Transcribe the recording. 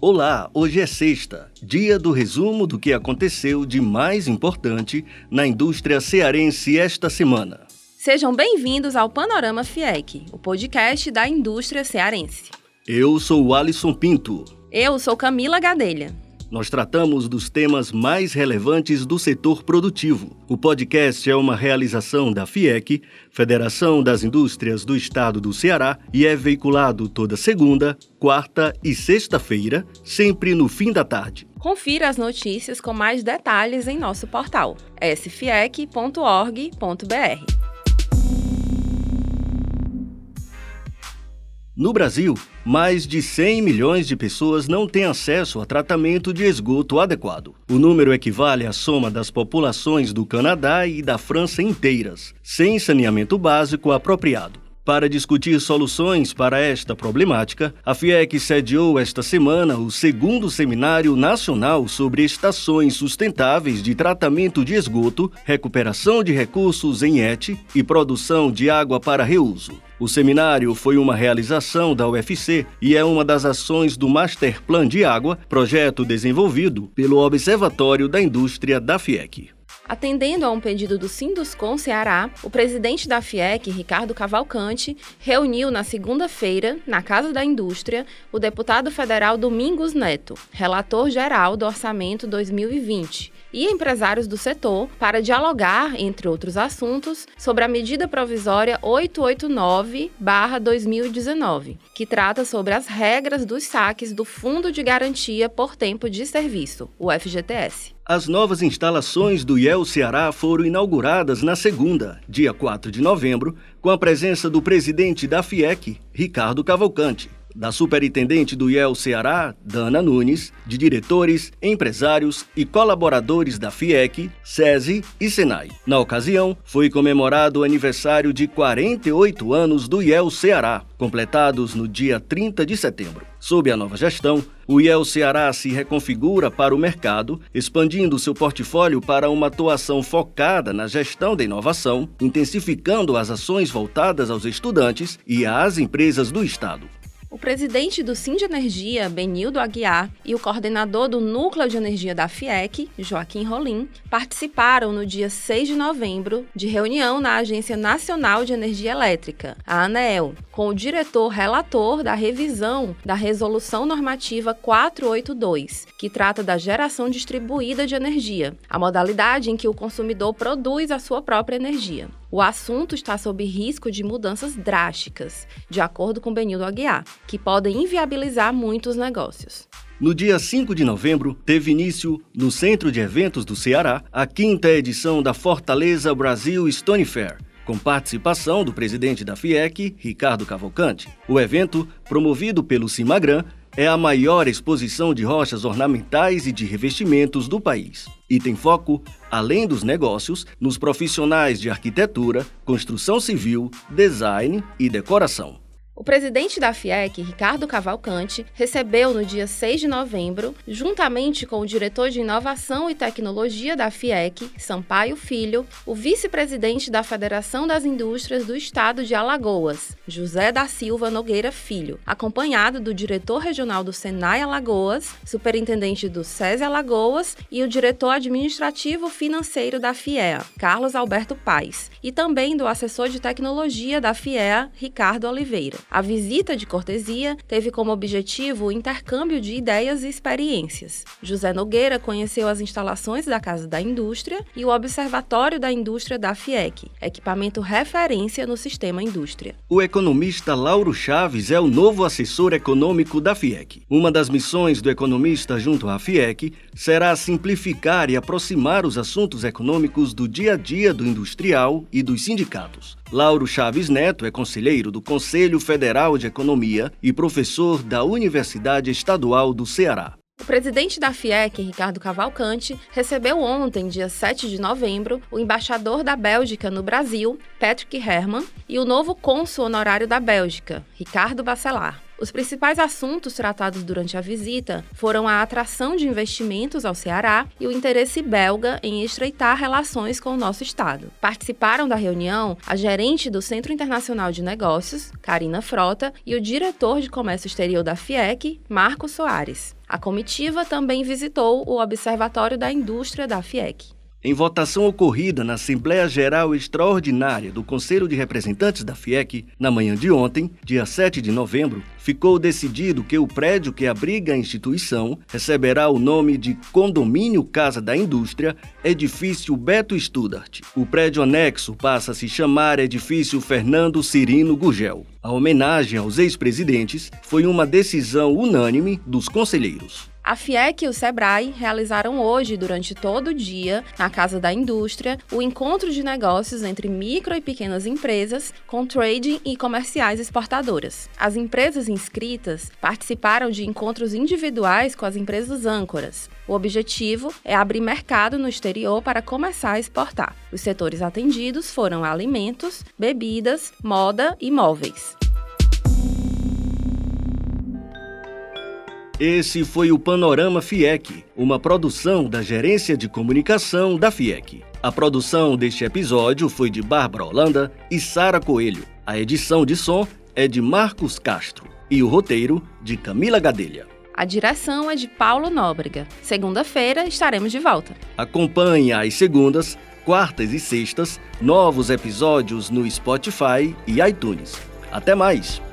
Olá, hoje é sexta, dia do resumo do que aconteceu de mais importante na indústria cearense esta semana. Sejam bem-vindos ao Panorama FIEC, o podcast da indústria cearense. Eu sou o Alisson Pinto. Eu sou Camila Gadelha. Nós tratamos dos temas mais relevantes do setor produtivo. O podcast é uma realização da FIEC, Federação das Indústrias do Estado do Ceará, e é veiculado toda segunda, quarta e sexta-feira, sempre no fim da tarde. Confira as notícias com mais detalhes em nosso portal sfiec.org.br. No Brasil, mais de 100 milhões de pessoas não têm acesso a tratamento de esgoto adequado. O número equivale à soma das populações do Canadá e da França inteiras, sem saneamento básico apropriado. Para discutir soluções para esta problemática, a FIEC sediou esta semana o segundo Seminário Nacional sobre Estações Sustentáveis de Tratamento de Esgoto, Recuperação de Recursos em ET e Produção de Água para Reuso. O seminário foi uma realização da UFC e é uma das ações do Master Plan de Água, projeto desenvolvido pelo Observatório da Indústria da FIEC. Atendendo a um pedido do Sinduscom Ceará, o presidente da FIEC, Ricardo Cavalcante, reuniu na segunda-feira, na Casa da Indústria, o deputado federal Domingos Neto, relator geral do Orçamento 2020, e empresários do setor para dialogar, entre outros assuntos, sobre a medida provisória 889-2019, que trata sobre as regras dos saques do Fundo de Garantia por Tempo de Serviço, o FGTS. As novas instalações do IEL Ceará foram inauguradas na segunda, dia 4 de novembro, com a presença do presidente da FIEC, Ricardo Cavalcante, da superintendente do IEL Ceará, Dana Nunes, de diretores, empresários e colaboradores da FIEC, SESI e SENAI. Na ocasião, foi comemorado o aniversário de 48 anos do IEL Ceará, completados no dia 30 de setembro. Sob a nova gestão, o IEL Ceará se reconfigura para o mercado, expandindo seu portfólio para uma atuação focada na gestão da inovação, intensificando as ações voltadas aos estudantes e às empresas do Estado. O presidente do Sim de Energia, Benildo Aguiar, e o coordenador do Núcleo de Energia da FIEC, Joaquim Rolim, participaram no dia 6 de novembro de reunião na Agência Nacional de Energia Elétrica, a ANEEL, com o diretor relator da revisão da Resolução Normativa 482, que trata da geração distribuída de energia, a modalidade em que o consumidor produz a sua própria energia. O assunto está sob risco de mudanças drásticas, de acordo com Benildo Aguiar, que podem inviabilizar muitos negócios. No dia 5 de novembro, teve início, no Centro de Eventos do Ceará, a quinta edição da Fortaleza Brasil Stone Fair, com participação do presidente da FIEC, Ricardo Cavalcante. O evento, promovido pelo Cimagran, é a maior exposição de rochas ornamentais e de revestimentos do país e tem foco, além dos negócios, nos profissionais de arquitetura, construção civil, design e decoração. O presidente da FIEC, Ricardo Cavalcante, recebeu no dia 6 de novembro, juntamente com o diretor de Inovação e Tecnologia da FIEC, Sampaio Filho, o vice-presidente da Federação das Indústrias do Estado de Alagoas, José da Silva Nogueira Filho, acompanhado do diretor regional do Senai Alagoas, superintendente do SESI Alagoas e o diretor administrativo financeiro da FIEA, Carlos Alberto Paes, e também do assessor de tecnologia da FIEA, Ricardo Oliveira. A visita de cortesia teve como objetivo o intercâmbio de ideias e experiências. José Nogueira conheceu as instalações da Casa da Indústria e o Observatório da Indústria da FIEC, equipamento referência no sistema indústria. O economista Lauro Chaves é o novo assessor econômico da FIEC. Uma das missões do economista junto à FIEC será simplificar e aproximar os assuntos econômicos do dia a dia do industrial e dos sindicatos. Lauro Chaves Neto é conselheiro do Conselho Federal de Economia e professor da Universidade Estadual do Ceará. O presidente da FIEC, Ricardo Cavalcante, recebeu ontem, dia 7 de novembro, o embaixador da Bélgica no Brasil, Patrick Herman, e o novo cônsul honorário da Bélgica, Ricardo Bacelar. Os principais assuntos tratados durante a visita foram a atração de investimentos ao Ceará e o interesse belga em estreitar relações com o nosso estado. Participaram da reunião a gerente do Centro Internacional de Negócios, Karina Frota, e o diretor de Comércio Exterior da FIEC, Marco Soares. A comitiva também visitou o Observatório da Indústria da FIEC. Em votação ocorrida na Assembleia Geral Extraordinária do Conselho de Representantes da FIEC, na manhã de ontem, dia 7 de novembro, ficou decidido que o prédio que abriga a instituição receberá o nome de Condomínio Casa da Indústria, Edifício Beto Studart. O prédio anexo passa a se chamar Edifício Fernando Cirino Gugel. A homenagem aos ex-presidentes foi uma decisão unânime dos conselheiros. A FIEC e o SEBRAE realizaram hoje, durante todo o dia, na Casa da Indústria, o encontro de negócios entre micro e pequenas empresas com trading e comerciais exportadoras. As empresas inscritas participaram de encontros individuais com as empresas âncoras. O objetivo é abrir mercado no exterior para começar a exportar. Os setores atendidos foram alimentos, bebidas, moda e móveis. Esse foi o Panorama FIEC, uma produção da Gerência de Comunicação da FIEC. A produção deste episódio foi de Bárbara Holanda e Sara Coelho. A edição de som é de Marcos Castro e o roteiro de Camila Gadelha. A direção é de Paulo Nóbrega. Segunda-feira estaremos de volta. Acompanhe às segundas, quartas e sextas novos episódios no Spotify e iTunes. Até mais!